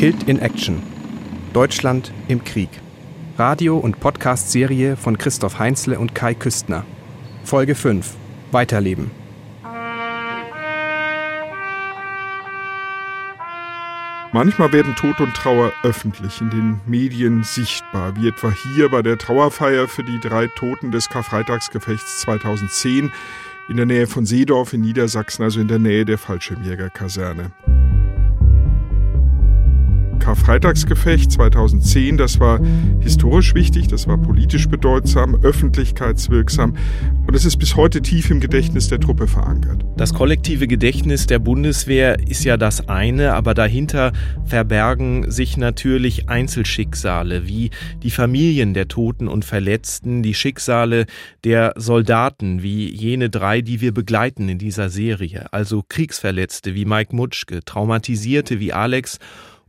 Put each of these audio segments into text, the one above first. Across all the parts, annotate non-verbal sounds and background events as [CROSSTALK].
Killed in Action. Deutschland im Krieg. Radio- und Podcast-Serie von Christoph Heinzle und Kai Küstner. Folge 5. Weiterleben. Manchmal werden Tod und Trauer öffentlich in den Medien sichtbar, wie etwa hier bei der Trauerfeier für die drei Toten des Karfreitagsgefechts 2010 in der Nähe von Seedorf in Niedersachsen, also in der Nähe der Fallschirmjägerkaserne. Karfreitagsgefecht 2010, das war historisch wichtig, das war politisch bedeutsam, öffentlichkeitswirksam und es ist bis heute tief im Gedächtnis der Truppe verankert. Das kollektive Gedächtnis der Bundeswehr ist ja das eine, aber dahinter verbergen sich natürlich Einzelschicksale, wie die Familien der Toten und Verletzten, die Schicksale der Soldaten, wie jene drei, die wir begleiten in dieser Serie, also Kriegsverletzte wie Mike Mutschke, Traumatisierte wie Alex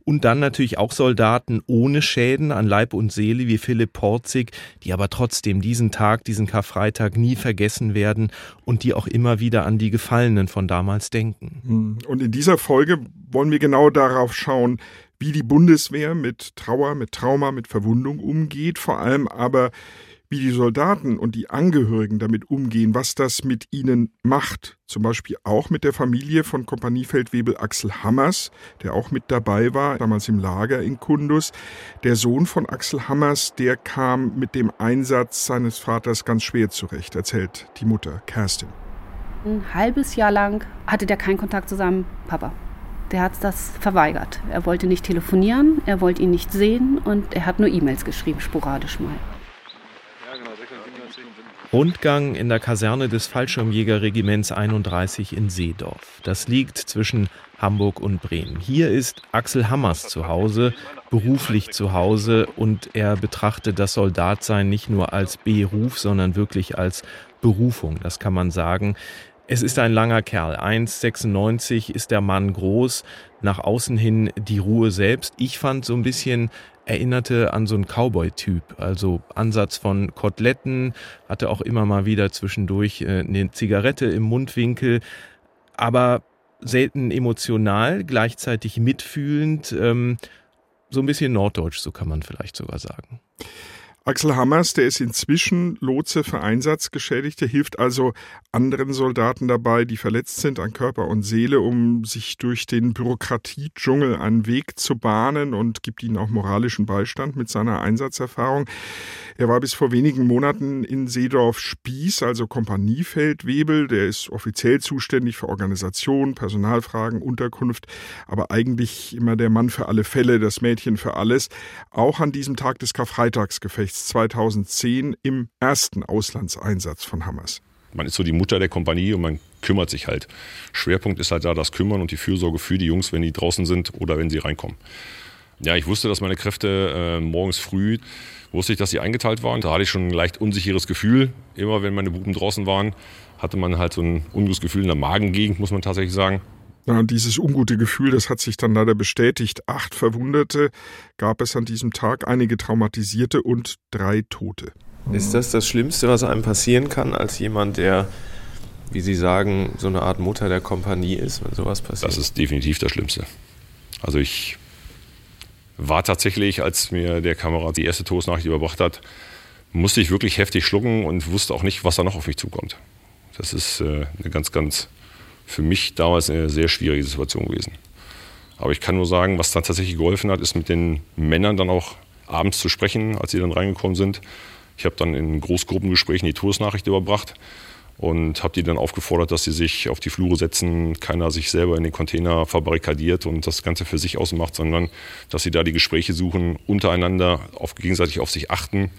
und dann natürlich auch Soldaten ohne Schäden an Leib und Seele wie Philipp Porzig, die aber trotzdem diesen Tag, diesen Karfreitag nie vergessen werden und die auch immer wieder an die Gefallenen von damals denken. Hm. Und in dieser Folge wollen wir genau darauf schauen, wie die Bundeswehr mit Trauer, mit Trauma, mit Verwundung umgeht, vor allem aber wie die Soldaten und die Angehörigen damit umgehen, was das mit ihnen macht. Zum Beispiel auch mit der Familie von Kompaniefeldwebel Axel Hammers, der auch mit dabei war, damals im Lager in Kundus. Der Sohn von Axel Hammers, der kam mit dem Einsatz seines Vaters ganz schwer zurecht, erzählt die Mutter Kerstin. Ein halbes Jahr lang hatte der keinen Kontakt zu seinem Papa. Der hat das verweigert. Er wollte nicht telefonieren, er wollte ihn nicht sehen und er hat nur E-Mails geschrieben, sporadisch mal. Rundgang in der Kaserne des Fallschirmjägerregiments 31 in Seedorf. Das liegt zwischen Hamburg und Bremen. Hier ist Axel Hammers zu Hause, beruflich zu Hause und er betrachtet das Soldatsein nicht nur als Beruf, sondern wirklich als Berufung, das kann man sagen. Es ist ein langer Kerl. 1,96 ist der Mann groß, nach außen hin die Ruhe selbst. Ich fand so ein bisschen erinnerte an so einen Cowboy-Typ. Also Ansatz von Koteletten, hatte auch immer mal wieder zwischendurch äh, eine Zigarette im Mundwinkel, aber selten emotional, gleichzeitig mitfühlend, ähm, so ein bisschen norddeutsch, so kann man vielleicht sogar sagen. Axel Hammers, der ist inzwischen Lotse für Einsatzgeschädigte, hilft also anderen Soldaten dabei, die verletzt sind an Körper und Seele, um sich durch den Bürokratiedschungel einen Weg zu bahnen und gibt ihnen auch moralischen Beistand mit seiner Einsatzerfahrung. Er war bis vor wenigen Monaten in Seedorf Spieß, also Kompaniefeldwebel. Der ist offiziell zuständig für Organisation, Personalfragen, Unterkunft, aber eigentlich immer der Mann für alle Fälle, das Mädchen für alles. Auch an diesem Tag des Karfreitagsgefechts 2010 im ersten Auslandseinsatz von Hammers. Man ist so die Mutter der Kompanie und man kümmert sich halt. Schwerpunkt ist halt da das Kümmern und die Fürsorge für die Jungs, wenn die draußen sind oder wenn sie reinkommen. Ja, ich wusste, dass meine Kräfte äh, morgens früh, wusste ich, dass sie eingeteilt waren. Da hatte ich schon ein leicht unsicheres Gefühl. Immer wenn meine Buben draußen waren, hatte man halt so ein ungutes Gefühl in der Magengegend, muss man tatsächlich sagen. Ja, und dieses ungute Gefühl, das hat sich dann leider bestätigt. Acht Verwundete gab es an diesem Tag, einige Traumatisierte und drei Tote. Ist das das Schlimmste, was einem passieren kann, als jemand, der, wie Sie sagen, so eine Art Mutter der Kompanie ist, wenn sowas passiert? Das ist definitiv das Schlimmste. Also ich war tatsächlich, als mir der Kamerad die erste Todesnachricht überbracht hat, musste ich wirklich heftig schlucken und wusste auch nicht, was da noch auf mich zukommt. Das ist äh, eine ganz, ganz für mich damals eine sehr schwierige Situation gewesen. Aber ich kann nur sagen, was dann tatsächlich geholfen hat, ist mit den Männern dann auch abends zu sprechen, als sie dann reingekommen sind. Ich habe dann in Großgruppengesprächen die Todesnachricht überbracht und habe die dann aufgefordert, dass sie sich auf die Flure setzen, keiner sich selber in den Container verbarrikadiert und das Ganze für sich ausmacht, sondern dass sie da die Gespräche suchen, untereinander auf, gegenseitig auf sich achten,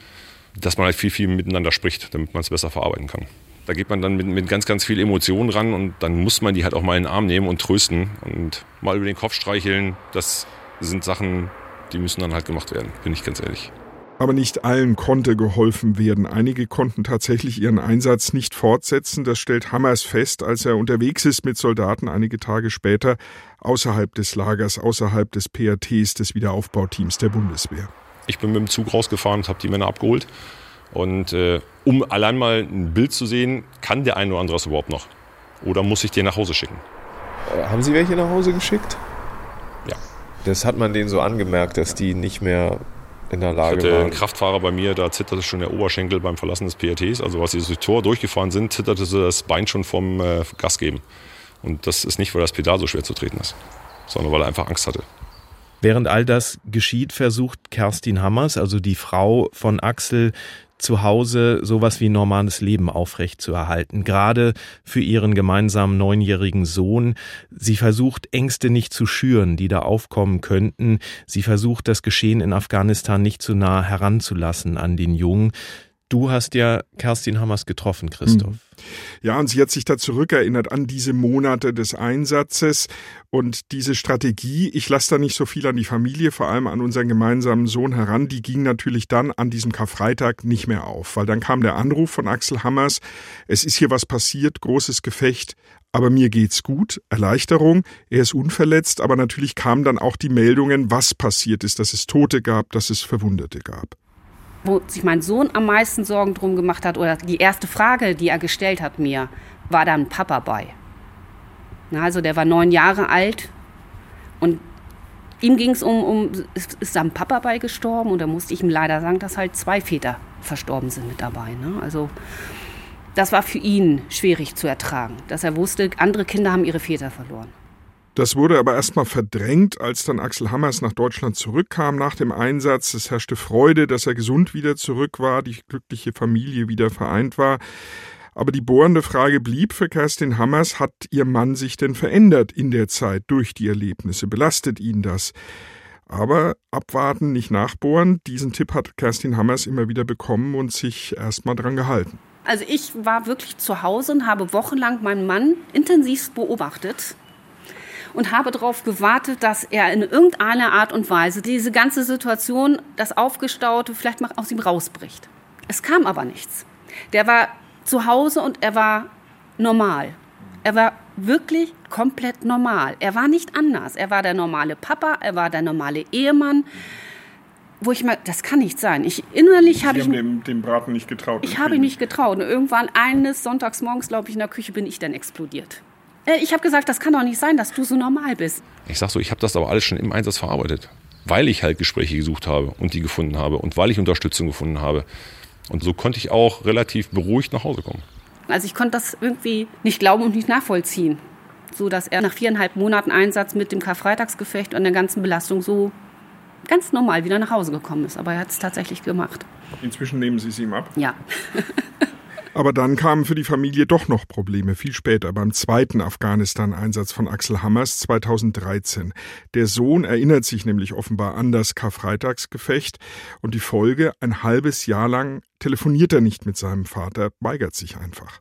dass man halt viel, viel miteinander spricht, damit man es besser verarbeiten kann. Da geht man dann mit, mit ganz, ganz viel Emotionen ran und dann muss man die halt auch mal in den Arm nehmen und trösten und mal über den Kopf streicheln. Das sind Sachen, die müssen dann halt gemacht werden, bin ich ganz ehrlich. Aber nicht allen konnte geholfen werden. Einige konnten tatsächlich ihren Einsatz nicht fortsetzen. Das stellt Hammers fest, als er unterwegs ist mit Soldaten einige Tage später außerhalb des Lagers, außerhalb des PATs, des Wiederaufbauteams der Bundeswehr. Ich bin mit dem Zug rausgefahren und habe die Männer abgeholt. Und äh, um allein mal ein Bild zu sehen, kann der eine oder andere das überhaupt noch? Oder muss ich den nach Hause schicken? Äh, haben Sie welche nach Hause geschickt? Ja. Das hat man denen so angemerkt, dass die nicht mehr in der Lage ich hatte waren. einen Kraftfahrer bei mir, da zitterte schon der Oberschenkel beim Verlassen des PRTs. Also als sie das Tor durchgefahren sind, zitterte das Bein schon vom äh, Gas geben. Und das ist nicht, weil das Pedal so schwer zu treten ist, sondern weil er einfach Angst hatte. Während all das geschieht, versucht Kerstin Hammers, also die Frau von Axel, zu Hause sowas wie normales Leben aufrecht zu erhalten. Gerade für ihren gemeinsamen neunjährigen Sohn. Sie versucht Ängste nicht zu schüren, die da aufkommen könnten. Sie versucht das Geschehen in Afghanistan nicht zu nah heranzulassen an den Jungen. Du hast ja Kerstin Hammers getroffen, Christoph. Mhm. Ja, und sie hat sich da zurückerinnert an diese Monate des Einsatzes und diese Strategie. Ich lasse da nicht so viel an die Familie, vor allem an unseren gemeinsamen Sohn heran. Die ging natürlich dann an diesem Karfreitag nicht mehr auf, weil dann kam der Anruf von Axel Hammers. Es ist hier was passiert, großes Gefecht. Aber mir geht's gut, Erleichterung, er ist unverletzt, aber natürlich kamen dann auch die Meldungen, was passiert ist, dass es Tote gab, dass es Verwundete gab wo sich mein Sohn am meisten Sorgen drum gemacht hat, oder die erste Frage, die er gestellt hat mir, war dann Papa bei. Na, also der war neun Jahre alt und ihm ging es um, um, ist, ist ein Papa bei gestorben? Und da musste ich ihm leider sagen, dass halt zwei Väter verstorben sind mit dabei. Ne? Also das war für ihn schwierig zu ertragen, dass er wusste, andere Kinder haben ihre Väter verloren. Das wurde aber erstmal verdrängt, als dann Axel Hammers nach Deutschland zurückkam nach dem Einsatz. Es herrschte Freude, dass er gesund wieder zurück war, die glückliche Familie wieder vereint war. Aber die bohrende Frage blieb für Kerstin Hammers, hat ihr Mann sich denn verändert in der Zeit durch die Erlebnisse? Belastet ihn das? Aber abwarten, nicht nachbohren, diesen Tipp hat Kerstin Hammers immer wieder bekommen und sich erstmal dran gehalten. Also ich war wirklich zu Hause und habe wochenlang meinen Mann intensivst beobachtet und habe darauf gewartet, dass er in irgendeiner Art und Weise diese ganze Situation, das Aufgestaute, vielleicht mal aus ihm rausbricht. Es kam aber nichts. Der war zu Hause und er war normal. Er war wirklich komplett normal. Er war nicht anders. Er war der normale Papa, er war der normale Ehemann. Wo ich mal, das kann nicht sein. Ich innerlich habe ich dem, dem Braten nicht getraut. Ich habe ihn nicht getraut. Und irgendwann eines Sonntags morgens, glaube ich, in der Küche bin ich dann explodiert. Äh, ich habe gesagt, das kann doch nicht sein, dass du so normal bist. Ich sag so, ich habe das aber alles schon im Einsatz verarbeitet, weil ich halt Gespräche gesucht habe und die gefunden habe und weil ich Unterstützung gefunden habe. Und so konnte ich auch relativ beruhigt nach Hause kommen. Also ich konnte das irgendwie nicht glauben und nicht nachvollziehen. So dass er nach viereinhalb Monaten Einsatz mit dem Karfreitagsgefecht und der ganzen Belastung so ganz normal wieder nach Hause gekommen ist. Aber er hat es tatsächlich gemacht. Inzwischen nehmen Sie es ihm ab? Ja. [LAUGHS] Aber dann kamen für die Familie doch noch Probleme, viel später, beim zweiten Afghanistan-Einsatz von Axel Hammers 2013. Der Sohn erinnert sich nämlich offenbar an das Karfreitagsgefecht und die Folge, ein halbes Jahr lang telefoniert er nicht mit seinem Vater, weigert sich einfach.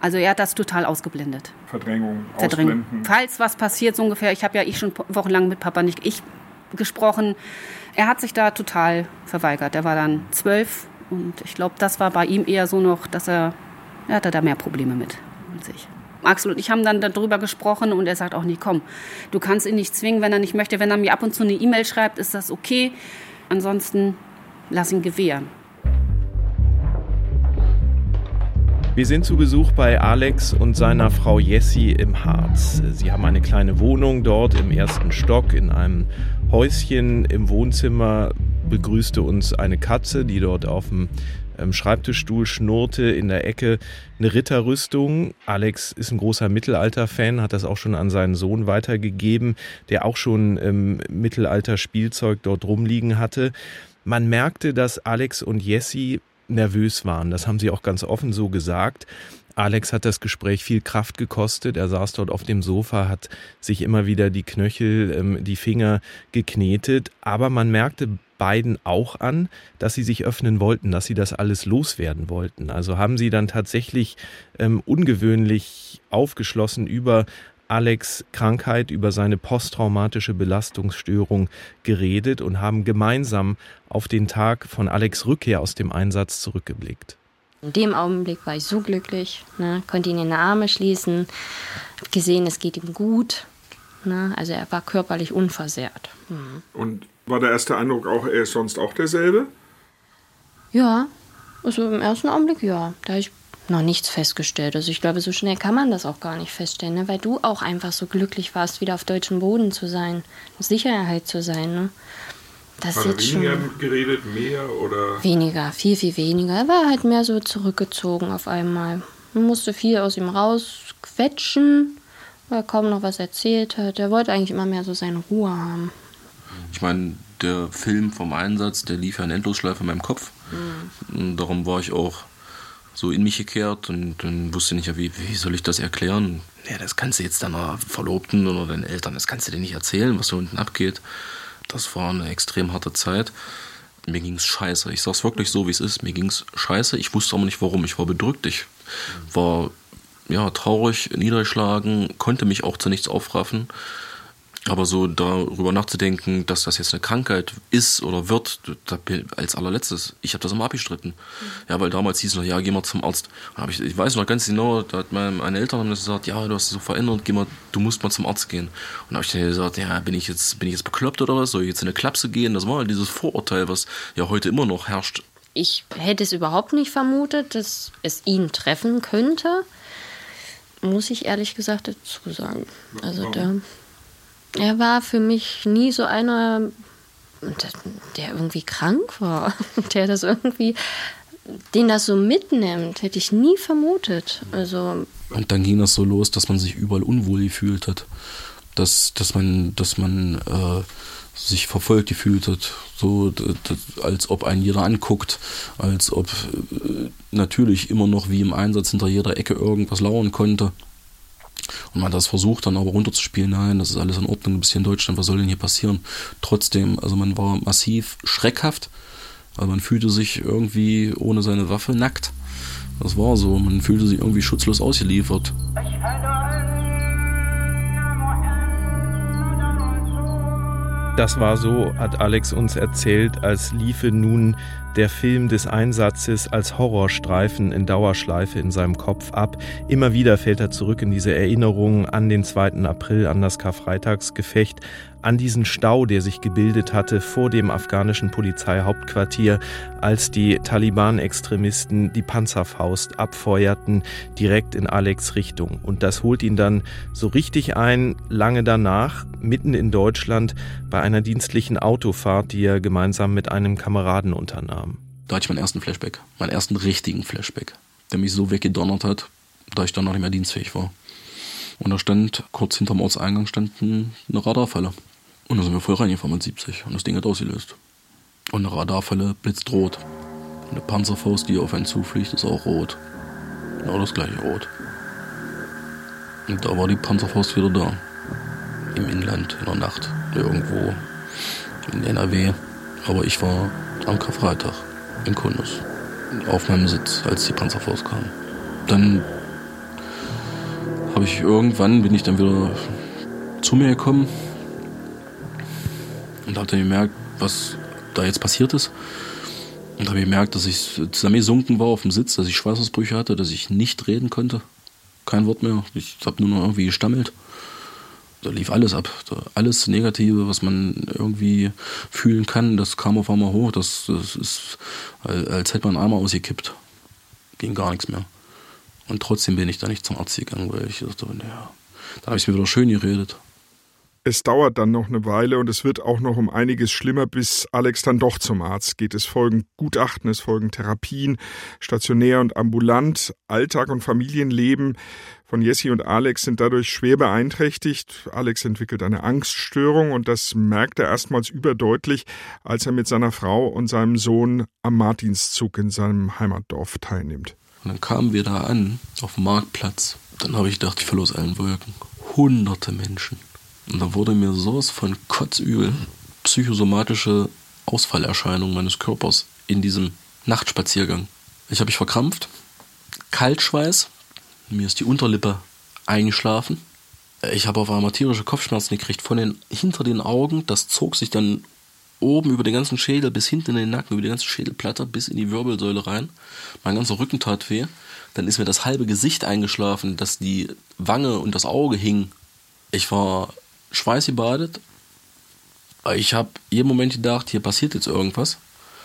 Also er hat das total ausgeblendet. Verdrängung, Verdrängung. Falls was passiert, so ungefähr, ich habe ja ich schon wochenlang mit Papa nicht ich gesprochen. Er hat sich da total verweigert. Er war dann zwölf und ich glaube, das war bei ihm eher so noch, dass er, er hatte da mehr Probleme mit als ich. Axel und ich haben dann darüber gesprochen und er sagt auch nicht, komm, du kannst ihn nicht zwingen, wenn er nicht möchte. Wenn er mir ab und zu eine E-Mail schreibt, ist das okay. Ansonsten lass ihn gewähren. Wir sind zu Besuch bei Alex und seiner Frau Jessie im Harz. Sie haben eine kleine Wohnung dort im ersten Stock in einem Häuschen im Wohnzimmer begrüßte uns eine Katze, die dort auf dem ähm, Schreibtischstuhl schnurrte, in der Ecke eine Ritterrüstung. Alex ist ein großer Mittelalter-Fan, hat das auch schon an seinen Sohn weitergegeben, der auch schon ähm, Mittelalter-Spielzeug dort rumliegen hatte. Man merkte, dass Alex und Jessie nervös waren. Das haben sie auch ganz offen so gesagt. Alex hat das Gespräch viel Kraft gekostet. Er saß dort auf dem Sofa, hat sich immer wieder die Knöchel, ähm, die Finger geknetet. Aber man merkte beiden auch an, dass sie sich öffnen wollten, dass sie das alles loswerden wollten. Also haben sie dann tatsächlich ähm, ungewöhnlich aufgeschlossen über Alex Krankheit, über seine posttraumatische Belastungsstörung geredet und haben gemeinsam auf den Tag von Alex Rückkehr aus dem Einsatz zurückgeblickt. In dem Augenblick war ich so glücklich, ne, konnte ihn in die Arme schließen, gesehen, es geht ihm gut. Ne, also er war körperlich unversehrt. Mhm. Und war der erste Eindruck auch, er ist sonst auch derselbe? Ja, also im ersten Augenblick ja. Da ich noch nichts festgestellt. Also ich glaube, so schnell kann man das auch gar nicht feststellen, ne? weil du auch einfach so glücklich warst, wieder auf deutschem Boden zu sein, Sicherheit zu sein. Ne? Das Hat er weniger schon geredet, mehr oder? Weniger, viel, viel weniger. Er war halt mehr so zurückgezogen auf einmal. Man musste viel aus ihm rausquetschen, weil er kaum noch was erzählt hat. Er wollte eigentlich immer mehr so seine Ruhe haben. Ich meine, der Film vom Einsatz, der lief ja in Endlosschleife in meinem Kopf. Mhm. Darum war ich auch so in mich gekehrt und dann wusste nicht, wie, wie soll ich das erklären? Ja, das kannst du jetzt deiner Verlobten oder deinen Eltern, das kannst du dir nicht erzählen, was da unten abgeht. Das war eine extrem harte Zeit. Mir ging es scheiße. Ich sag's wirklich so, wie es ist. Mir ging es scheiße. Ich wusste aber nicht warum. Ich war bedrückt. Ich war ja, traurig, niedergeschlagen, konnte mich auch zu nichts aufraffen. Aber so darüber nachzudenken, dass das jetzt eine Krankheit ist oder wird, als allerletztes, ich habe das immer abgestritten. Ja, weil damals hieß es noch, ja, geh mal zum Arzt. Ich, ich, weiß noch ganz genau, da hat meine, meine Eltern haben gesagt, ja, du hast dich so verändert, geh mal, du musst mal zum Arzt gehen. Und da habe ich dann gesagt, ja, bin ich jetzt, bin ich jetzt bekloppt oder was? Soll ich jetzt in eine Klapse gehen? Das war dieses Vorurteil, was ja heute immer noch herrscht. Ich hätte es überhaupt nicht vermutet, dass es ihn treffen könnte. Muss ich ehrlich gesagt dazu sagen. Also da er war für mich nie so einer, der irgendwie krank war, [LAUGHS] der das irgendwie, den das so mitnimmt, hätte ich nie vermutet. Also und dann ging das so los, dass man sich überall unwohl gefühlt hat, dass, dass man, dass man äh, sich verfolgt gefühlt hat, so als ob einen jeder anguckt, als ob äh, natürlich immer noch wie im Einsatz hinter jeder Ecke irgendwas lauern konnte. Und man hat das versucht dann aber runterzuspielen, nein, das ist alles in Ordnung, ein bisschen Deutschland, was soll denn hier passieren? Trotzdem, also man war massiv schreckhaft, also man fühlte sich irgendwie ohne seine Waffe nackt. Das war so, man fühlte sich irgendwie schutzlos ausgeliefert. Das war so, hat Alex uns erzählt, als liefe nun der Film des Einsatzes als Horrorstreifen in Dauerschleife in seinem Kopf ab. Immer wieder fällt er zurück in diese Erinnerungen an den 2. April, an das Karfreitagsgefecht, an diesen Stau, der sich gebildet hatte vor dem afghanischen Polizeihauptquartier, als die Taliban-Extremisten die Panzerfaust abfeuerten, direkt in Alex Richtung. Und das holt ihn dann so richtig ein, lange danach, mitten in Deutschland, bei einer dienstlichen Autofahrt, die er gemeinsam mit einem Kameraden unternahm. Da hatte ich meinen ersten Flashback, meinen ersten richtigen Flashback, der mich so weggedonnert hat, da ich dann noch nicht mehr dienstfähig war. Und da stand, kurz hinterm Ortseingang stand eine Radarfalle. Und da sind wir voll reingefahren mit 70 und das Ding hat ausgelöst. Und eine Radarfalle blitzt rot. Und eine Panzerfaust, die auf einen zufliegt, ist auch rot. Genau das gleiche rot. Und da war die Panzerfaust wieder da. Im Inland, in der Nacht, irgendwo in NRW. Aber ich war am Karfreitag in Kundus. Auf meinem Sitz, als die Panzerfaust kam. Dann habe ich irgendwann, bin ich dann wieder zu mir gekommen und habe dann gemerkt, was da jetzt passiert ist. Und habe gemerkt, dass ich zusammengesunken war auf dem Sitz, dass ich Schweißausbrüche hatte, dass ich nicht reden konnte. Kein Wort mehr. Ich habe nur noch irgendwie gestammelt. Da lief alles ab. Alles Negative, was man irgendwie fühlen kann, das kam auf einmal hoch. Das, das ist, als hätte man einen Eimer ausgekippt. Ging gar nichts mehr. Und trotzdem bin ich da nicht zum Arzt gegangen, weil ich dachte, naja, da habe ich mir wieder schön geredet. Es dauert dann noch eine Weile und es wird auch noch um einiges schlimmer, bis Alex dann doch zum Arzt geht. Es folgen Gutachten, es folgen Therapien, stationär und ambulant. Alltag und Familienleben von Jessie und Alex sind dadurch schwer beeinträchtigt. Alex entwickelt eine Angststörung und das merkt er erstmals überdeutlich, als er mit seiner Frau und seinem Sohn am Martinszug in seinem Heimatdorf teilnimmt. Und dann kamen wir da an, auf dem Marktplatz. Dann habe ich gedacht, ich verlor allen Wolken. Hunderte Menschen. Und da wurde mir sowas von kotzübel, psychosomatische Ausfallerscheinungen meines Körpers in diesem Nachtspaziergang. Ich habe mich verkrampft, Kaltschweiß, mir ist die Unterlippe eingeschlafen. Ich habe auf einmal tierische Kopfschmerzen gekriegt von den hinter den Augen. Das zog sich dann oben über den ganzen Schädel bis hinten in den Nacken, über die ganze Schädelplatte bis in die Wirbelsäule rein. Mein ganzer Rücken tat weh. Dann ist mir das halbe Gesicht eingeschlafen, dass die Wange und das Auge hing. Ich war schweißgebadet. Ich habe jeden Moment gedacht, hier passiert jetzt irgendwas.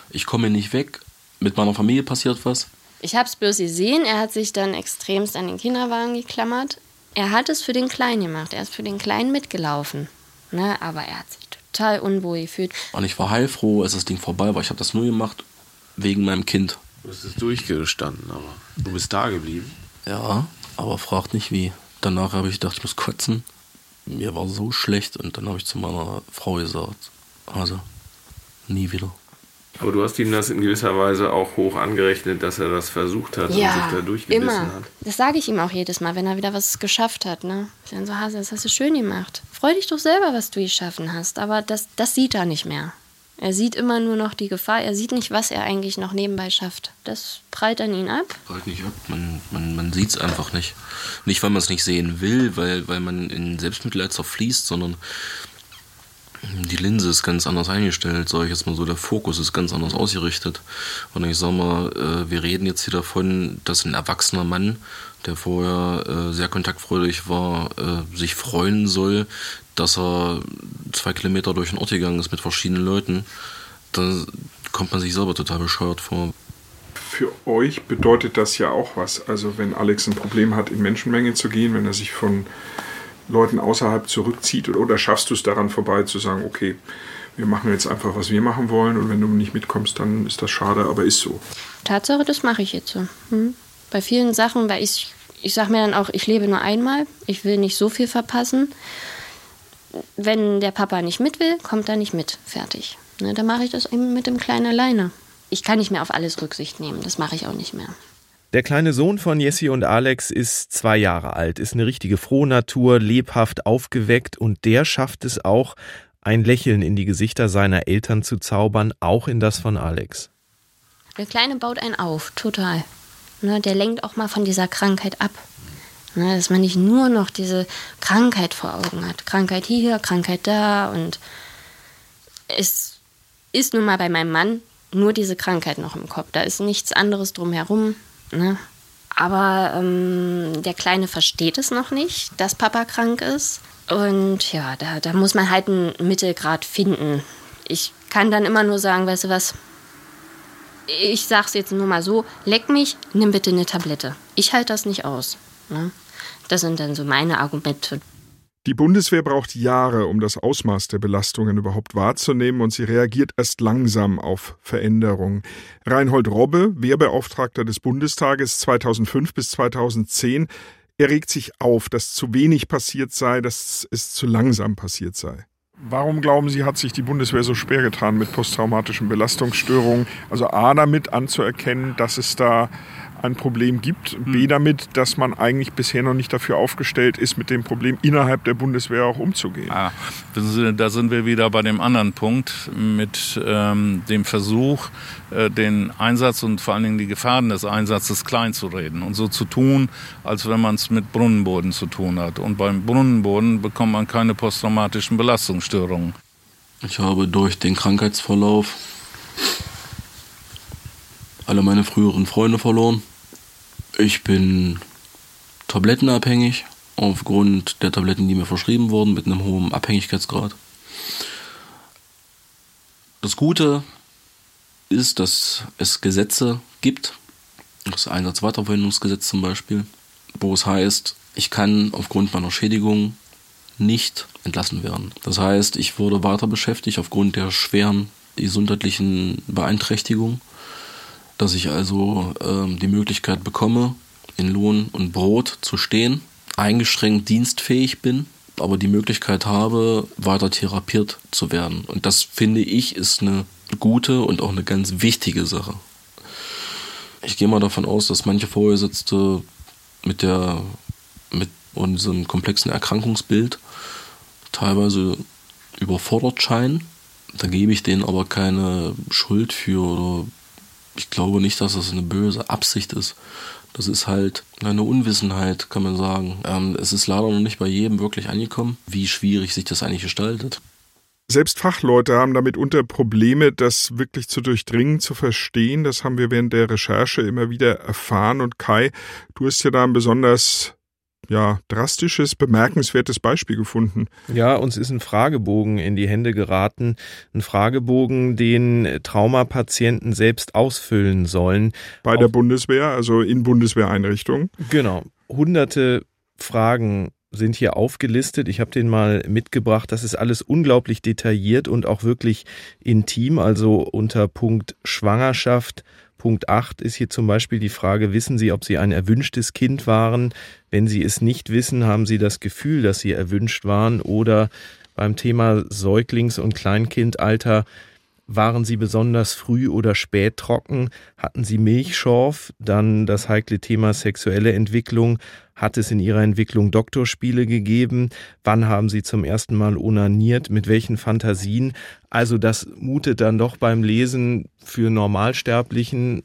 Ich komme nicht weg. Mit meiner Familie passiert was. Ich habe es bloß gesehen, er hat sich dann extremst an den Kinderwagen geklammert. Er hat es für den Kleinen gemacht, er ist für den Kleinen mitgelaufen. Ne? Aber er hat sich total unwohl gefühlt. Und ich war heilfroh, als das Ding vorbei war. Ich habe das nur gemacht wegen meinem Kind. Du bist es durchgestanden, aber du bist da geblieben. Ja, aber fragt nicht wie. Danach habe ich gedacht, ich muss kotzen. Mir war so schlecht und dann habe ich zu meiner Frau gesagt, also nie wieder. Aber du hast ihm das in gewisser Weise auch hoch angerechnet, dass er das versucht hat ja, und sich da durchgebissen immer. hat. Das sage ich ihm auch jedes Mal, wenn er wieder was geschafft hat. Ne? Ich dann so, Hase, das hast du schön gemacht. Freu dich doch selber, was du geschaffen hast. Aber das, das sieht er nicht mehr. Er sieht immer nur noch die Gefahr. Er sieht nicht, was er eigentlich noch nebenbei schafft. Das prallt an ihn ab. Prallt nicht ab. Man, man, man sieht es einfach nicht. Nicht, weil man es nicht sehen will, weil, weil man in Selbstmitleid zerfließt, sondern die Linse ist ganz anders eingestellt, sage ich jetzt mal so, der Fokus ist ganz anders ausgerichtet. Und ich sage mal, äh, wir reden jetzt hier davon, dass ein erwachsener Mann, der vorher äh, sehr kontaktfreudig war, äh, sich freuen soll, dass er zwei Kilometer durch den Ort gegangen ist mit verschiedenen Leuten. Da kommt man sich selber total bescheuert vor. Für euch bedeutet das ja auch was. Also wenn Alex ein Problem hat, in Menschenmenge zu gehen, wenn er sich von Leuten außerhalb zurückzieht oder schaffst du es daran vorbei zu sagen, okay, wir machen jetzt einfach, was wir machen wollen und wenn du nicht mitkommst, dann ist das schade, aber ist so. Tatsache, das mache ich jetzt so. Hm. Bei vielen Sachen, weil ich, ich sage mir dann auch, ich lebe nur einmal, ich will nicht so viel verpassen. Wenn der Papa nicht mit will, kommt er nicht mit. Fertig. Ne, dann mache ich das eben mit dem Kleinen alleine. Ich kann nicht mehr auf alles Rücksicht nehmen, das mache ich auch nicht mehr. Der kleine Sohn von Jessie und Alex ist zwei Jahre alt, ist eine richtige Frohnatur, lebhaft aufgeweckt und der schafft es auch, ein Lächeln in die Gesichter seiner Eltern zu zaubern, auch in das von Alex. Der Kleine baut einen auf, total. Ne, der lenkt auch mal von dieser Krankheit ab. Ne, dass man nicht nur noch diese Krankheit vor Augen hat. Krankheit hier, Krankheit da und es ist nun mal bei meinem Mann nur diese Krankheit noch im Kopf. Da ist nichts anderes drumherum. Ne? Aber ähm, der Kleine versteht es noch nicht, dass Papa krank ist. Und ja, da, da muss man halt einen Mittelgrad finden. Ich kann dann immer nur sagen, weißt du was, ich sag's jetzt nur mal so, leck mich, nimm bitte eine Tablette. Ich halte das nicht aus. Ne? Das sind dann so meine Argumente. Die Bundeswehr braucht Jahre, um das Ausmaß der Belastungen überhaupt wahrzunehmen, und sie reagiert erst langsam auf Veränderungen. Reinhold Robbe, Wehrbeauftragter des Bundestages 2005 bis 2010, er regt sich auf, dass zu wenig passiert sei, dass es zu langsam passiert sei. Warum glauben Sie, hat sich die Bundeswehr so schwer getan mit posttraumatischen Belastungsstörungen? Also A damit anzuerkennen, dass es da ein Problem gibt. B hm. damit, dass man eigentlich bisher noch nicht dafür aufgestellt ist, mit dem Problem innerhalb der Bundeswehr auch umzugehen. Ah, da sind wir wieder bei dem anderen Punkt mit ähm, dem Versuch, äh, den Einsatz und vor allen Dingen die Gefahren des Einsatzes klein zu reden und so zu tun, als wenn man es mit Brunnenboden zu tun hat. Und beim Brunnenboden bekommt man keine posttraumatischen Belastungsstörungen. Ich habe durch den Krankheitsverlauf alle meine früheren Freunde verloren. Ich bin tablettenabhängig aufgrund der Tabletten, die mir verschrieben wurden, mit einem hohen Abhängigkeitsgrad. Das Gute ist, dass es Gesetze gibt, das Einsatzweiterverwendungsgesetz zum Beispiel, wo es heißt, ich kann aufgrund meiner Schädigung nicht entlassen werden. Das heißt, ich wurde weiter beschäftigt aufgrund der schweren gesundheitlichen Beeinträchtigung dass ich also ähm, die Möglichkeit bekomme, in Lohn und Brot zu stehen, eingeschränkt dienstfähig bin, aber die Möglichkeit habe, weiter therapiert zu werden. Und das finde ich ist eine gute und auch eine ganz wichtige Sache. Ich gehe mal davon aus, dass manche Vorgesetzte mit der mit unserem komplexen Erkrankungsbild teilweise überfordert scheinen. Da gebe ich denen aber keine Schuld für oder ich glaube nicht, dass das eine böse Absicht ist. Das ist halt eine Unwissenheit, kann man sagen. Ähm, es ist leider noch nicht bei jedem wirklich angekommen, wie schwierig sich das eigentlich gestaltet. Selbst Fachleute haben damit unter Probleme, das wirklich zu durchdringen, zu verstehen. Das haben wir während der Recherche immer wieder erfahren. Und Kai, du hast ja da ein besonders ja, drastisches, bemerkenswertes Beispiel gefunden. Ja, uns ist ein Fragebogen in die Hände geraten. Ein Fragebogen, den Traumapatienten selbst ausfüllen sollen. Bei der Bundeswehr, also in Bundeswehreinrichtungen. Genau. Hunderte Fragen sind hier aufgelistet. Ich habe den mal mitgebracht. Das ist alles unglaublich detailliert und auch wirklich intim. Also unter Punkt Schwangerschaft, Punkt 8 ist hier zum Beispiel die Frage, wissen Sie, ob Sie ein erwünschtes Kind waren? Wenn Sie es nicht wissen, haben Sie das Gefühl, dass Sie erwünscht waren? Oder beim Thema Säuglings- und Kleinkindalter, waren sie besonders früh oder spät trocken? Hatten sie Milchschorf? Dann das heikle Thema sexuelle Entwicklung. Hat es in ihrer Entwicklung Doktorspiele gegeben? Wann haben sie zum ersten Mal onaniert? Mit welchen Fantasien? Also das mutet dann doch beim Lesen für Normalsterblichen,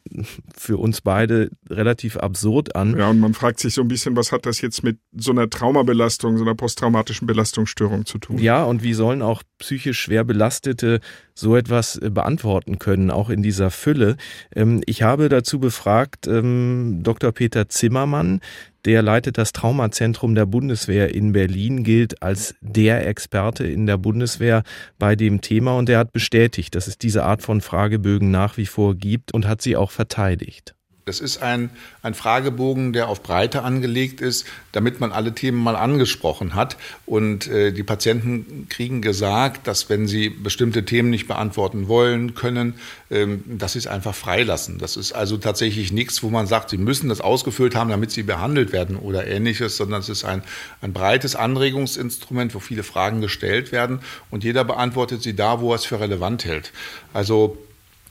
für uns beide relativ absurd an. Ja, und man fragt sich so ein bisschen, was hat das jetzt mit so einer Traumabelastung, so einer posttraumatischen Belastungsstörung zu tun? Ja, und wie sollen auch psychisch schwer Belastete so etwas äh, beantworten können, auch in dieser Fülle? Ähm, ich habe dazu befragt ähm, Dr. Peter Zimmermann, der leitet das Traumazentrum der Bundeswehr in Berlin, gilt als der Experte in der Bundeswehr bei dem Thema und er hat bestätigt, dass es diese Art von Fragebögen nach wie vor gibt und hat sie auch verteidigt. Das ist ein, ein Fragebogen, der auf Breite angelegt ist, damit man alle Themen mal angesprochen hat. Und äh, die Patienten kriegen gesagt, dass wenn sie bestimmte Themen nicht beantworten wollen, können, ähm, dass sie es einfach freilassen. Das ist also tatsächlich nichts, wo man sagt, sie müssen das ausgefüllt haben, damit sie behandelt werden oder ähnliches, sondern es ist ein, ein breites Anregungsinstrument, wo viele Fragen gestellt werden und jeder beantwortet sie da, wo er es für relevant hält. Also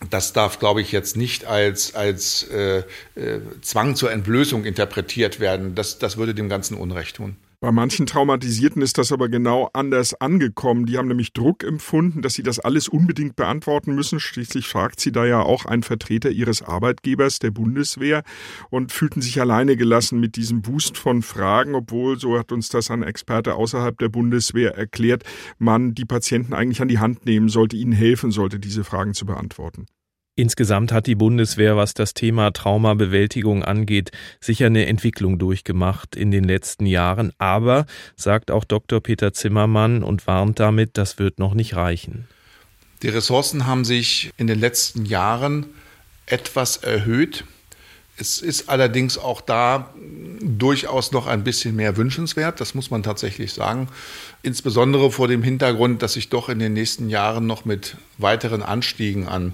das darf, glaube ich, jetzt nicht als, als äh, äh, Zwang zur Entblößung interpretiert werden. Das, das würde dem Ganzen Unrecht tun. Bei manchen Traumatisierten ist das aber genau anders angekommen. Die haben nämlich Druck empfunden, dass sie das alles unbedingt beantworten müssen. Schließlich fragt sie da ja auch ein Vertreter ihres Arbeitgebers, der Bundeswehr, und fühlten sich alleine gelassen mit diesem Boost von Fragen, obwohl, so hat uns das ein Experte außerhalb der Bundeswehr erklärt, man die Patienten eigentlich an die Hand nehmen sollte, ihnen helfen sollte, diese Fragen zu beantworten. Insgesamt hat die Bundeswehr, was das Thema Traumabewältigung angeht, sicher eine Entwicklung durchgemacht in den letzten Jahren. Aber, sagt auch Dr. Peter Zimmermann und warnt damit, das wird noch nicht reichen. Die Ressourcen haben sich in den letzten Jahren etwas erhöht. Es ist allerdings auch da durchaus noch ein bisschen mehr wünschenswert, das muss man tatsächlich sagen. Insbesondere vor dem Hintergrund, dass sich doch in den nächsten Jahren noch mit weiteren Anstiegen an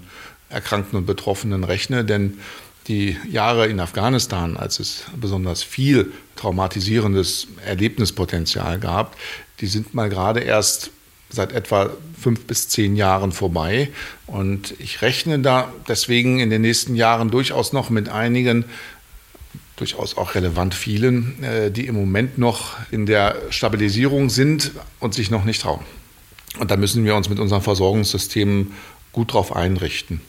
Erkrankten und Betroffenen rechne, denn die Jahre in Afghanistan, als es besonders viel traumatisierendes Erlebnispotenzial gab, die sind mal gerade erst seit etwa fünf bis zehn Jahren vorbei. Und ich rechne da deswegen in den nächsten Jahren durchaus noch mit einigen, durchaus auch relevant vielen, äh, die im Moment noch in der Stabilisierung sind und sich noch nicht trauen. Und da müssen wir uns mit unseren Versorgungssystemen gut darauf einrichten.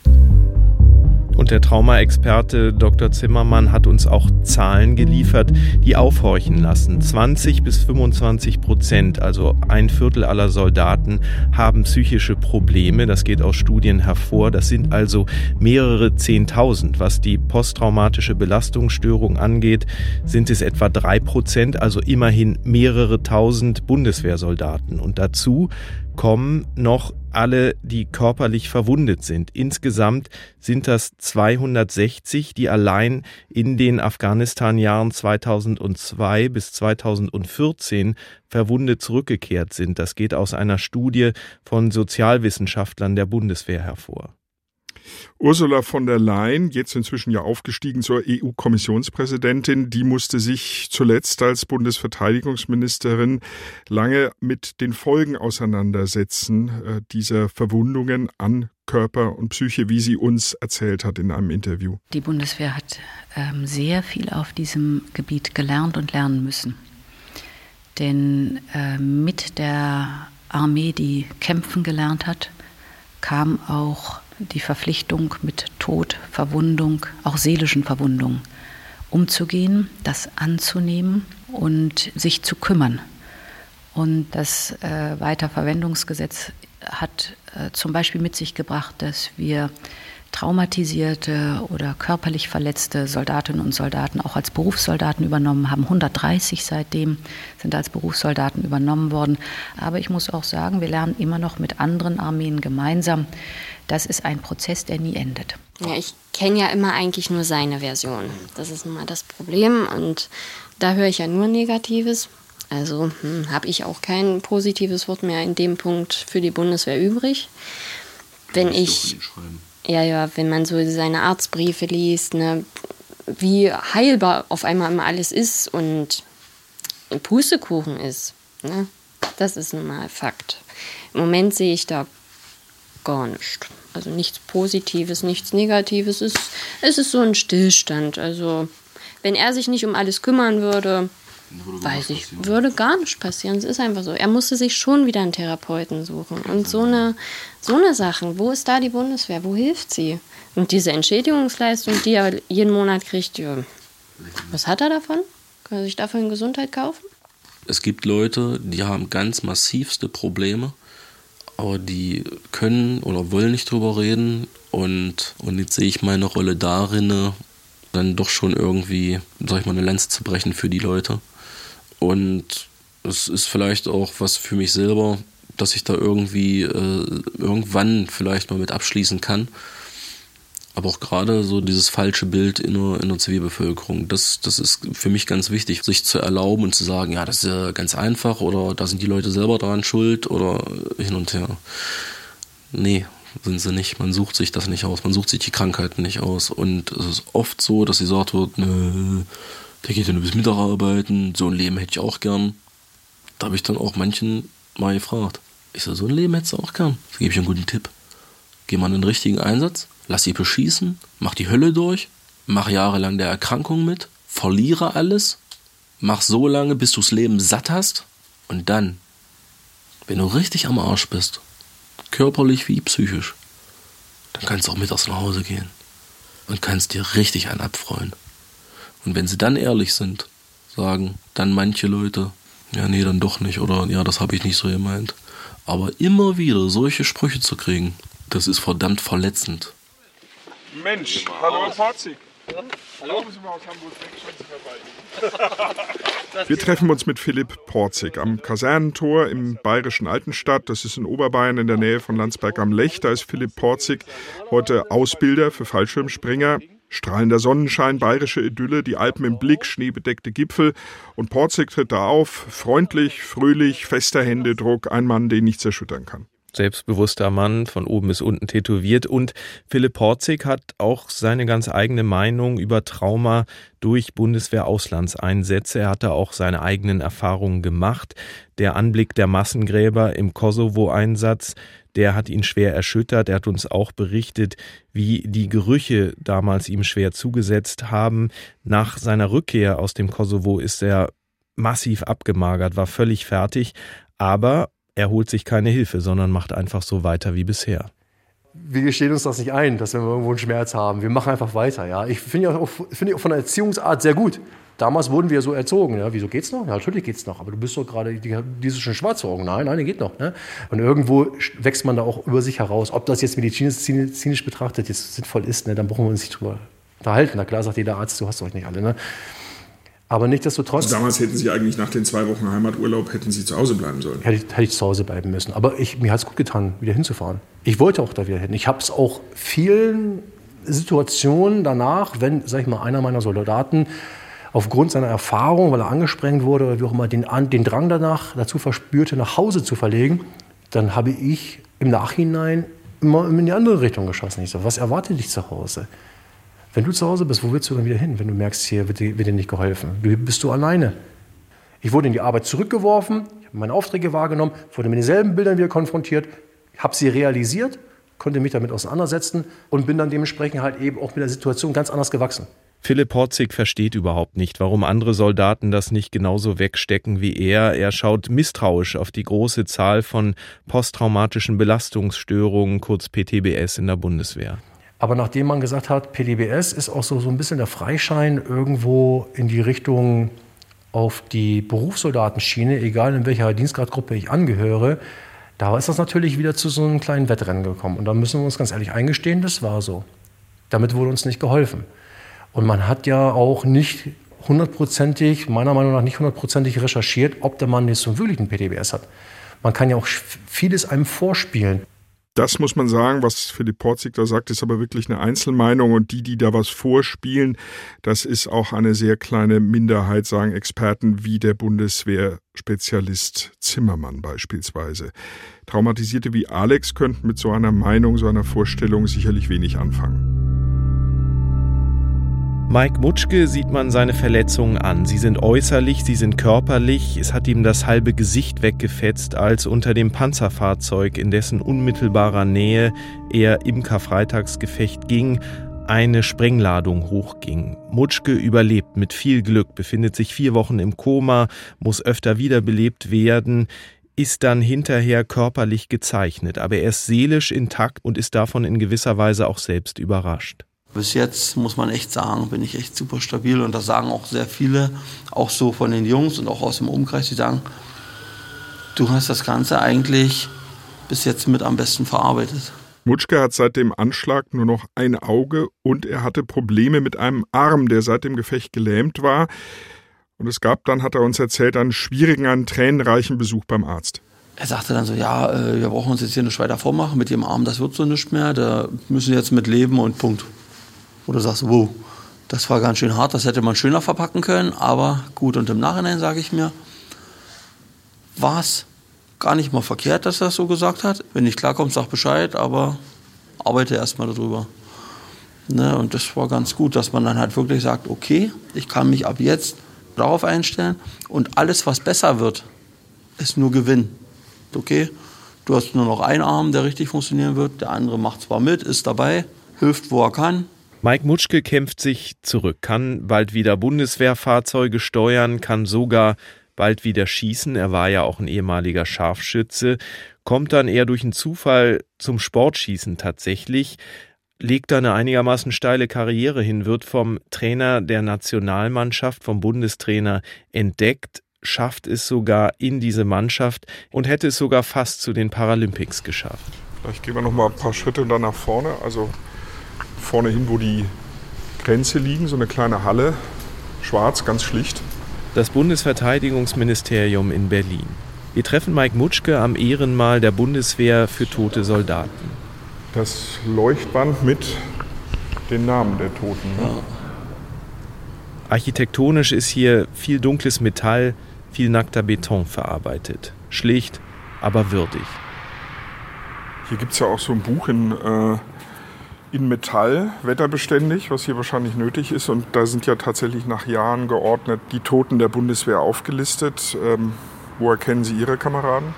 Und der Traumaexperte Dr. Zimmermann hat uns auch Zahlen geliefert, die aufhorchen lassen. 20 bis 25 Prozent, also ein Viertel aller Soldaten, haben psychische Probleme. Das geht aus Studien hervor. Das sind also mehrere Zehntausend. Was die posttraumatische Belastungsstörung angeht, sind es etwa drei Prozent, also immerhin mehrere tausend Bundeswehrsoldaten. Und dazu kommen noch alle, die körperlich verwundet sind. Insgesamt sind das 260, die allein in den Afghanistan-Jahren 2002 bis 2014 verwundet zurückgekehrt sind. Das geht aus einer Studie von Sozialwissenschaftlern der Bundeswehr hervor. Ursula von der Leyen, jetzt inzwischen ja aufgestiegen zur EU-Kommissionspräsidentin, die musste sich zuletzt als Bundesverteidigungsministerin lange mit den Folgen auseinandersetzen, äh, dieser Verwundungen an Körper und Psyche, wie sie uns erzählt hat in einem Interview. Die Bundeswehr hat ähm, sehr viel auf diesem Gebiet gelernt und lernen müssen. Denn äh, mit der Armee, die kämpfen gelernt hat, kam auch die Verpflichtung mit Tod, Verwundung, auch seelischen Verwundungen umzugehen, das anzunehmen und sich zu kümmern. Und das äh, Weiterverwendungsgesetz hat äh, zum Beispiel mit sich gebracht, dass wir traumatisierte oder körperlich verletzte Soldatinnen und Soldaten auch als Berufssoldaten übernommen haben. 130 seitdem sind als Berufssoldaten übernommen worden. Aber ich muss auch sagen, wir lernen immer noch mit anderen Armeen gemeinsam. Das ist ein Prozess, der nie endet. Ja, ich kenne ja immer eigentlich nur seine Version. Das ist nun mal das Problem. Und da höre ich ja nur Negatives. Also hm, habe ich auch kein positives Wort mehr in dem Punkt für die Bundeswehr übrig. Wenn ich, ja, ja, wenn man so seine Arztbriefe liest, ne, wie heilbar auf einmal immer alles ist und Pustekuchen ist, ne, das ist nun mal Fakt. Im Moment sehe ich da gar nichts. Also nichts Positives, nichts Negatives. Es ist, es ist so ein Stillstand. Also wenn er sich nicht um alles kümmern würde, Weiß ich, würde gar nicht passieren. Es ist einfach so. Er musste sich schon wieder einen Therapeuten suchen. Und so eine, so eine Sachen, wo ist da die Bundeswehr? Wo hilft sie? Und diese Entschädigungsleistung, die er jeden Monat kriegt, ja, was hat er davon? Kann er sich davon Gesundheit kaufen? Es gibt Leute, die haben ganz massivste Probleme, aber die können oder wollen nicht drüber reden. Und, und jetzt sehe ich meine Rolle darin, dann doch schon irgendwie, sag ich mal, eine Lanze zu brechen für die Leute. Und es ist vielleicht auch was für mich selber, dass ich da irgendwie äh, irgendwann vielleicht mal mit abschließen kann. Aber auch gerade so dieses falsche Bild in der, in der Zivilbevölkerung, das, das ist für mich ganz wichtig, sich zu erlauben und zu sagen, ja, das ist ja ganz einfach oder da sind die Leute selber daran schuld oder hin und her. Nee, sind sie nicht. Man sucht sich das nicht aus. Man sucht sich die Krankheiten nicht aus. Und es ist oft so, dass sie sagt wird, nö, der geht ja nur bis Mittag arbeiten, so ein Leben hätte ich auch gern. Da habe ich dann auch manchen mal gefragt. Ich so, so ein Leben hättest du auch gern. Da gebe ich einen guten Tipp. Geh mal in den richtigen Einsatz, lass sie beschießen, mach die Hölle durch, mach jahrelang der Erkrankung mit, verliere alles, mach so lange, bis du das Leben satt hast und dann, wenn du richtig am Arsch bist, körperlich wie psychisch, dann kannst du auch mittags nach Hause gehen und kannst dir richtig einen abfreuen. Und wenn sie dann ehrlich sind, sagen dann manche Leute, ja, nee, dann doch nicht oder ja, das habe ich nicht so gemeint. Aber immer wieder solche Sprüche zu kriegen, das ist verdammt verletzend. Mensch, hallo Fazit. Hallo. [LAUGHS] Wir treffen uns mit Philipp Porzig am Kasernentor im bayerischen Altenstadt. Das ist in Oberbayern in der Nähe von Landsberg am Lech. Da ist Philipp Porzig heute Ausbilder für Fallschirmspringer. Strahlender Sonnenschein, bayerische Idylle, die Alpen im Blick, schneebedeckte Gipfel. Und Porzig tritt da auf, freundlich, fröhlich, fester Händedruck, ein Mann, den nichts erschüttern kann selbstbewusster Mann, von oben bis unten tätowiert. Und Philipp Porzig hat auch seine ganz eigene Meinung über Trauma durch Bundeswehr-Auslandseinsätze. Er hatte auch seine eigenen Erfahrungen gemacht. Der Anblick der Massengräber im Kosovo-Einsatz, der hat ihn schwer erschüttert. Er hat uns auch berichtet, wie die Gerüche damals ihm schwer zugesetzt haben. Nach seiner Rückkehr aus dem Kosovo ist er massiv abgemagert, war völlig fertig, aber er holt sich keine Hilfe, sondern macht einfach so weiter wie bisher. Wir gestehen uns das nicht ein, dass wir irgendwo einen Schmerz haben. Wir machen einfach weiter. Ja? Ich finde auch, find auch von der Erziehungsart sehr gut. Damals wurden wir so erzogen. Ja, wieso geht's noch? Ja, natürlich geht's noch. Aber du bist doch gerade, die, diese schon schwarze Augen. Nein, nein, die geht noch. Ne? Und irgendwo wächst man da auch über sich heraus. Ob das jetzt medizinisch betrachtet jetzt sinnvoll ist, ne, dann brauchen wir uns nicht drüber unterhalten. Na klar sagt jeder Arzt, du hast euch nicht alle. Ne? Aber nichtsdestotrotz. Also damals hätten Sie eigentlich nach den zwei Wochen Heimaturlaub hätten Sie zu Hause bleiben sollen. Hätte ich, hätte ich zu Hause bleiben müssen. Aber ich, mir hat es gut getan, wieder hinzufahren. Ich wollte auch da wieder hin. Ich habe es auch vielen Situationen danach, wenn, sag ich mal, einer meiner Soldaten aufgrund seiner Erfahrung, weil er angesprengt wurde oder wie auch immer, den, den Drang danach dazu verspürte, nach Hause zu verlegen, dann habe ich im Nachhinein immer in die andere Richtung geschossen. Ich so, was erwartet dich zu Hause? Wenn du zu Hause bist, wo willst du dann wieder hin, wenn du merkst, hier wird dir, wird dir nicht geholfen? Du bist du alleine. Ich wurde in die Arbeit zurückgeworfen, habe meine Aufträge wahrgenommen, wurde mit denselben Bildern wieder konfrontiert, habe sie realisiert, konnte mich damit auseinandersetzen und bin dann dementsprechend halt eben auch mit der Situation ganz anders gewachsen. Philipp Horzig versteht überhaupt nicht, warum andere Soldaten das nicht genauso wegstecken wie er. Er schaut misstrauisch auf die große Zahl von posttraumatischen Belastungsstörungen, kurz PTBS, in der Bundeswehr. Aber nachdem man gesagt hat, PTBS ist auch so, so ein bisschen der Freischein irgendwo in die Richtung auf die Berufssoldatenschiene, egal in welcher Dienstgradgruppe ich angehöre, da ist das natürlich wieder zu so einem kleinen Wettrennen gekommen. Und da müssen wir uns ganz ehrlich eingestehen, das war so. Damit wurde uns nicht geholfen. Und man hat ja auch nicht hundertprozentig, meiner Meinung nach nicht hundertprozentig recherchiert, ob der Mann jetzt so wirklich einen PTBS hat. Man kann ja auch vieles einem vorspielen. Das muss man sagen, was Philipp Porzig da sagt, ist aber wirklich eine Einzelmeinung und die, die da was vorspielen, das ist auch eine sehr kleine Minderheit, sagen Experten wie der Bundeswehrspezialist Zimmermann beispielsweise. Traumatisierte wie Alex könnten mit so einer Meinung, so einer Vorstellung sicherlich wenig anfangen. Mike Mutschke sieht man seine Verletzungen an. Sie sind äußerlich, sie sind körperlich. Es hat ihm das halbe Gesicht weggefetzt, als unter dem Panzerfahrzeug, in dessen unmittelbarer Nähe er im Karfreitagsgefecht ging, eine Sprengladung hochging. Mutschke überlebt mit viel Glück, befindet sich vier Wochen im Koma, muss öfter wiederbelebt werden, ist dann hinterher körperlich gezeichnet, aber er ist seelisch intakt und ist davon in gewisser Weise auch selbst überrascht bis jetzt muss man echt sagen, bin ich echt super stabil und das sagen auch sehr viele, auch so von den Jungs und auch aus dem Umkreis, die sagen, du hast das Ganze eigentlich bis jetzt mit am besten verarbeitet. Mutschke hat seit dem Anschlag nur noch ein Auge und er hatte Probleme mit einem Arm, der seit dem Gefecht gelähmt war. Und es gab dann, hat er uns erzählt, einen schwierigen, einen tränenreichen Besuch beim Arzt. Er sagte dann so, ja, äh, wir brauchen uns jetzt hier nicht weiter vormachen mit dem Arm, das wird so nicht mehr, da müssen wir jetzt mit leben und Punkt wo du sagst, wow, das war ganz schön hart, das hätte man schöner verpacken können, aber gut. Und im Nachhinein sage ich mir, war es gar nicht mal verkehrt, dass er das so gesagt hat. Wenn nicht klarkommt, sag Bescheid, aber arbeite erstmal darüber. Ne, und das war ganz gut, dass man dann halt wirklich sagt, okay, ich kann mich ab jetzt darauf einstellen und alles, was besser wird, ist nur Gewinn. Okay, du hast nur noch einen Arm, der richtig funktionieren wird, der andere macht zwar mit, ist dabei, hilft, wo er kann, Mike Mutschke kämpft sich zurück, kann bald wieder Bundeswehrfahrzeuge steuern, kann sogar bald wieder schießen. Er war ja auch ein ehemaliger Scharfschütze, kommt dann eher durch einen Zufall zum Sportschießen tatsächlich, legt da eine einigermaßen steile Karriere hin, wird vom Trainer der Nationalmannschaft, vom Bundestrainer entdeckt, schafft es sogar in diese Mannschaft und hätte es sogar fast zu den Paralympics geschafft. Vielleicht gehen wir noch mal ein paar Schritte dann nach vorne. Also vorne hin, wo die Grenze liegen, so eine kleine Halle, schwarz, ganz schlicht. Das Bundesverteidigungsministerium in Berlin. Wir treffen Mike Mutschke am Ehrenmal der Bundeswehr für tote Soldaten. Das Leuchtband mit den Namen der Toten. Ne? Architektonisch ist hier viel dunkles Metall, viel nackter Beton verarbeitet. Schlicht, aber würdig. Hier gibt es ja auch so ein Buch in äh, in Metall, wetterbeständig, was hier wahrscheinlich nötig ist. Und da sind ja tatsächlich nach Jahren geordnet die Toten der Bundeswehr aufgelistet. Ähm, wo erkennen Sie Ihre Kameraden?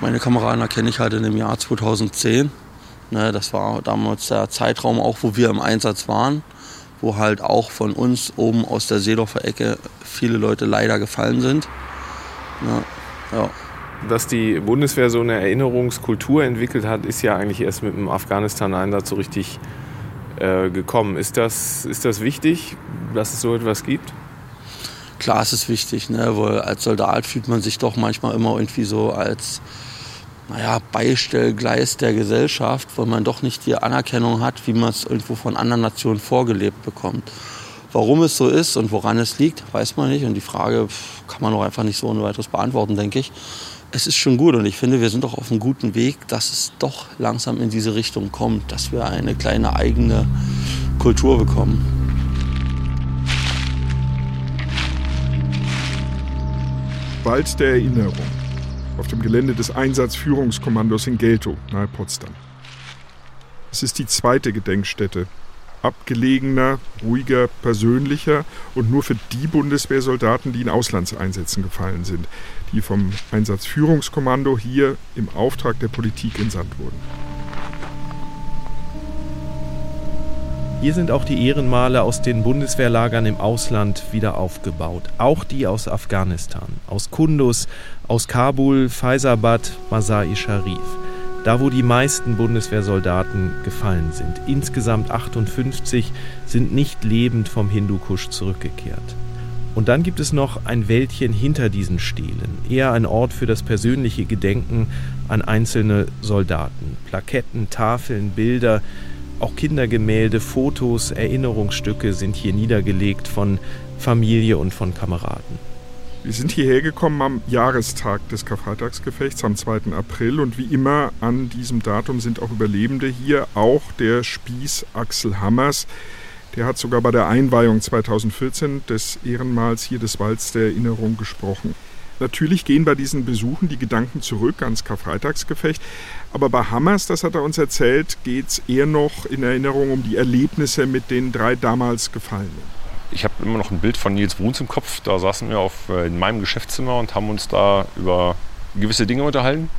Meine Kameraden erkenne ich halt in dem Jahr 2010. Ne, das war damals der Zeitraum auch, wo wir im Einsatz waren, wo halt auch von uns oben aus der Seedorfer Ecke viele Leute leider gefallen sind. Ne, ja dass die Bundeswehr so eine Erinnerungskultur entwickelt hat, ist ja eigentlich erst mit dem Afghanistan-Einsatz so richtig äh, gekommen. Ist das, ist das wichtig, dass es so etwas gibt? Klar, es ist wichtig, ne? weil als Soldat fühlt man sich doch manchmal immer irgendwie so als naja, Beistellgleis der Gesellschaft, weil man doch nicht die Anerkennung hat, wie man es irgendwo von anderen Nationen vorgelebt bekommt. Warum es so ist und woran es liegt, weiß man nicht. Und die Frage kann man auch einfach nicht so ohne weiteres beantworten, denke ich es ist schon gut und ich finde, wir sind doch auf einem guten Weg, dass es doch langsam in diese Richtung kommt, dass wir eine kleine eigene Kultur bekommen. Wald der Erinnerung auf dem Gelände des Einsatzführungskommandos in Geltow, nahe Potsdam. Es ist die zweite Gedenkstätte abgelegener, ruhiger, persönlicher und nur für die Bundeswehrsoldaten, die in Auslandseinsätzen gefallen sind, die vom Einsatzführungskommando hier im Auftrag der Politik entsandt wurden. Hier sind auch die Ehrenmale aus den Bundeswehrlagern im Ausland wieder aufgebaut. Auch die aus Afghanistan, aus Kunduz, aus Kabul, Faisabad, Masai Sharif da wo die meisten Bundeswehrsoldaten gefallen sind. Insgesamt 58 sind nicht lebend vom Hindukusch zurückgekehrt. Und dann gibt es noch ein Wäldchen hinter diesen Stelen, eher ein Ort für das persönliche Gedenken an einzelne Soldaten. Plaketten, Tafeln, Bilder, Auch Kindergemälde, Fotos, Erinnerungsstücke sind hier niedergelegt von Familie und von Kameraden. Wir sind hierher gekommen am Jahrestag des Karfreitagsgefechts am 2. April und wie immer an diesem Datum sind auch Überlebende hier, auch der Spieß Axel Hammers. Der hat sogar bei der Einweihung 2014 des Ehrenmals hier des Walds der Erinnerung gesprochen. Natürlich gehen bei diesen Besuchen die Gedanken zurück ans Karfreitagsgefecht, aber bei Hammers, das hat er uns erzählt, geht es eher noch in Erinnerung um die Erlebnisse mit den drei damals Gefallenen. Ich habe immer noch ein Bild von Nils Bruns im Kopf. Da saßen wir auf, äh, in meinem Geschäftszimmer und haben uns da über gewisse Dinge unterhalten.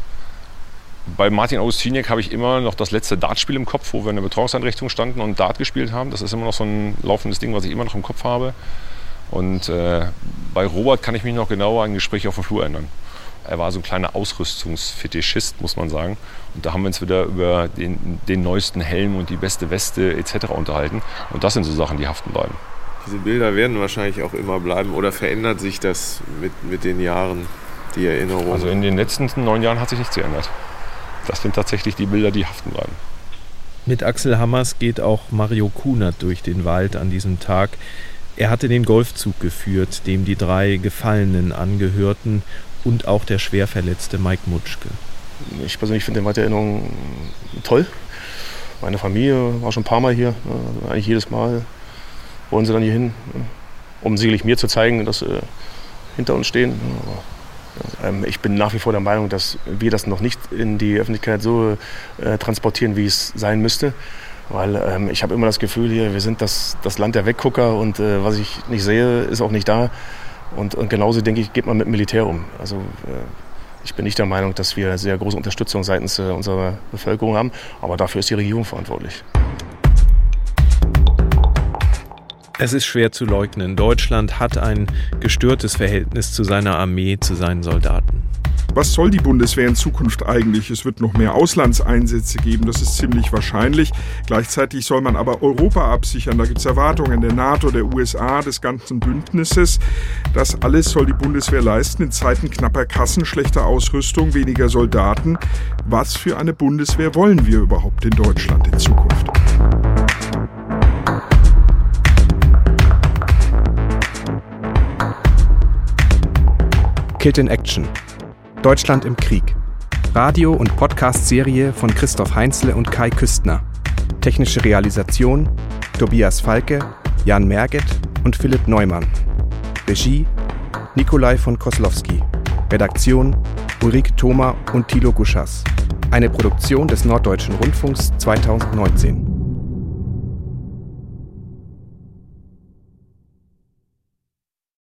Bei Martin Augustiniak habe ich immer noch das letzte Dartspiel im Kopf, wo wir in der Betreuungseinrichtung standen und Dart gespielt haben. Das ist immer noch so ein laufendes Ding, was ich immer noch im Kopf habe. Und äh, bei Robert kann ich mich noch genauer an ein Gespräch auf dem Flur erinnern. Er war so ein kleiner Ausrüstungsfetischist, muss man sagen. Und da haben wir uns wieder über den, den neuesten Helm und die beste Weste etc. unterhalten. Und das sind so Sachen, die haften bleiben. Diese Bilder werden wahrscheinlich auch immer bleiben oder verändert sich das mit, mit den Jahren, die Erinnerung? Also in den letzten neun Jahren hat sich nichts geändert. Das sind tatsächlich die Bilder, die haften bleiben. Mit Axel Hammers geht auch Mario Kunert durch den Wald an diesem Tag. Er hatte den Golfzug geführt, dem die drei Gefallenen angehörten und auch der schwer verletzte Mike Mutschke. Ich persönlich finde den Weitererinnerung toll. Meine Familie war schon ein paar Mal hier, äh, eigentlich jedes Mal wollen sie dann hier hin, um sicherlich mir zu zeigen, dass sie hinter uns stehen. Ähm, ich bin nach wie vor der Meinung, dass wir das noch nicht in die Öffentlichkeit so äh, transportieren, wie es sein müsste. Weil ähm, ich habe immer das Gefühl hier, wir sind das, das Land der Weggucker und äh, was ich nicht sehe, ist auch nicht da. Und, und genauso denke ich, geht man mit Militär um. Also äh, ich bin nicht der Meinung, dass wir sehr große Unterstützung seitens äh, unserer Bevölkerung haben, aber dafür ist die Regierung verantwortlich. Es ist schwer zu leugnen. Deutschland hat ein gestörtes Verhältnis zu seiner Armee, zu seinen Soldaten. Was soll die Bundeswehr in Zukunft eigentlich? Es wird noch mehr Auslandseinsätze geben, das ist ziemlich wahrscheinlich. Gleichzeitig soll man aber Europa absichern. Da gibt es Erwartungen der NATO, der USA, des ganzen Bündnisses. Das alles soll die Bundeswehr leisten in Zeiten knapper Kassen, schlechter Ausrüstung, weniger Soldaten. Was für eine Bundeswehr wollen wir überhaupt in Deutschland in Zukunft? Kid in Action. Deutschland im Krieg. Radio- und Podcast-Serie von Christoph Heinzle und Kai Küstner. Technische Realisation Tobias Falke, Jan Merget und Philipp Neumann. Regie Nikolai von Koslowski. Redaktion Ulrike Thoma und Thilo Guschas. Eine Produktion des Norddeutschen Rundfunks 2019.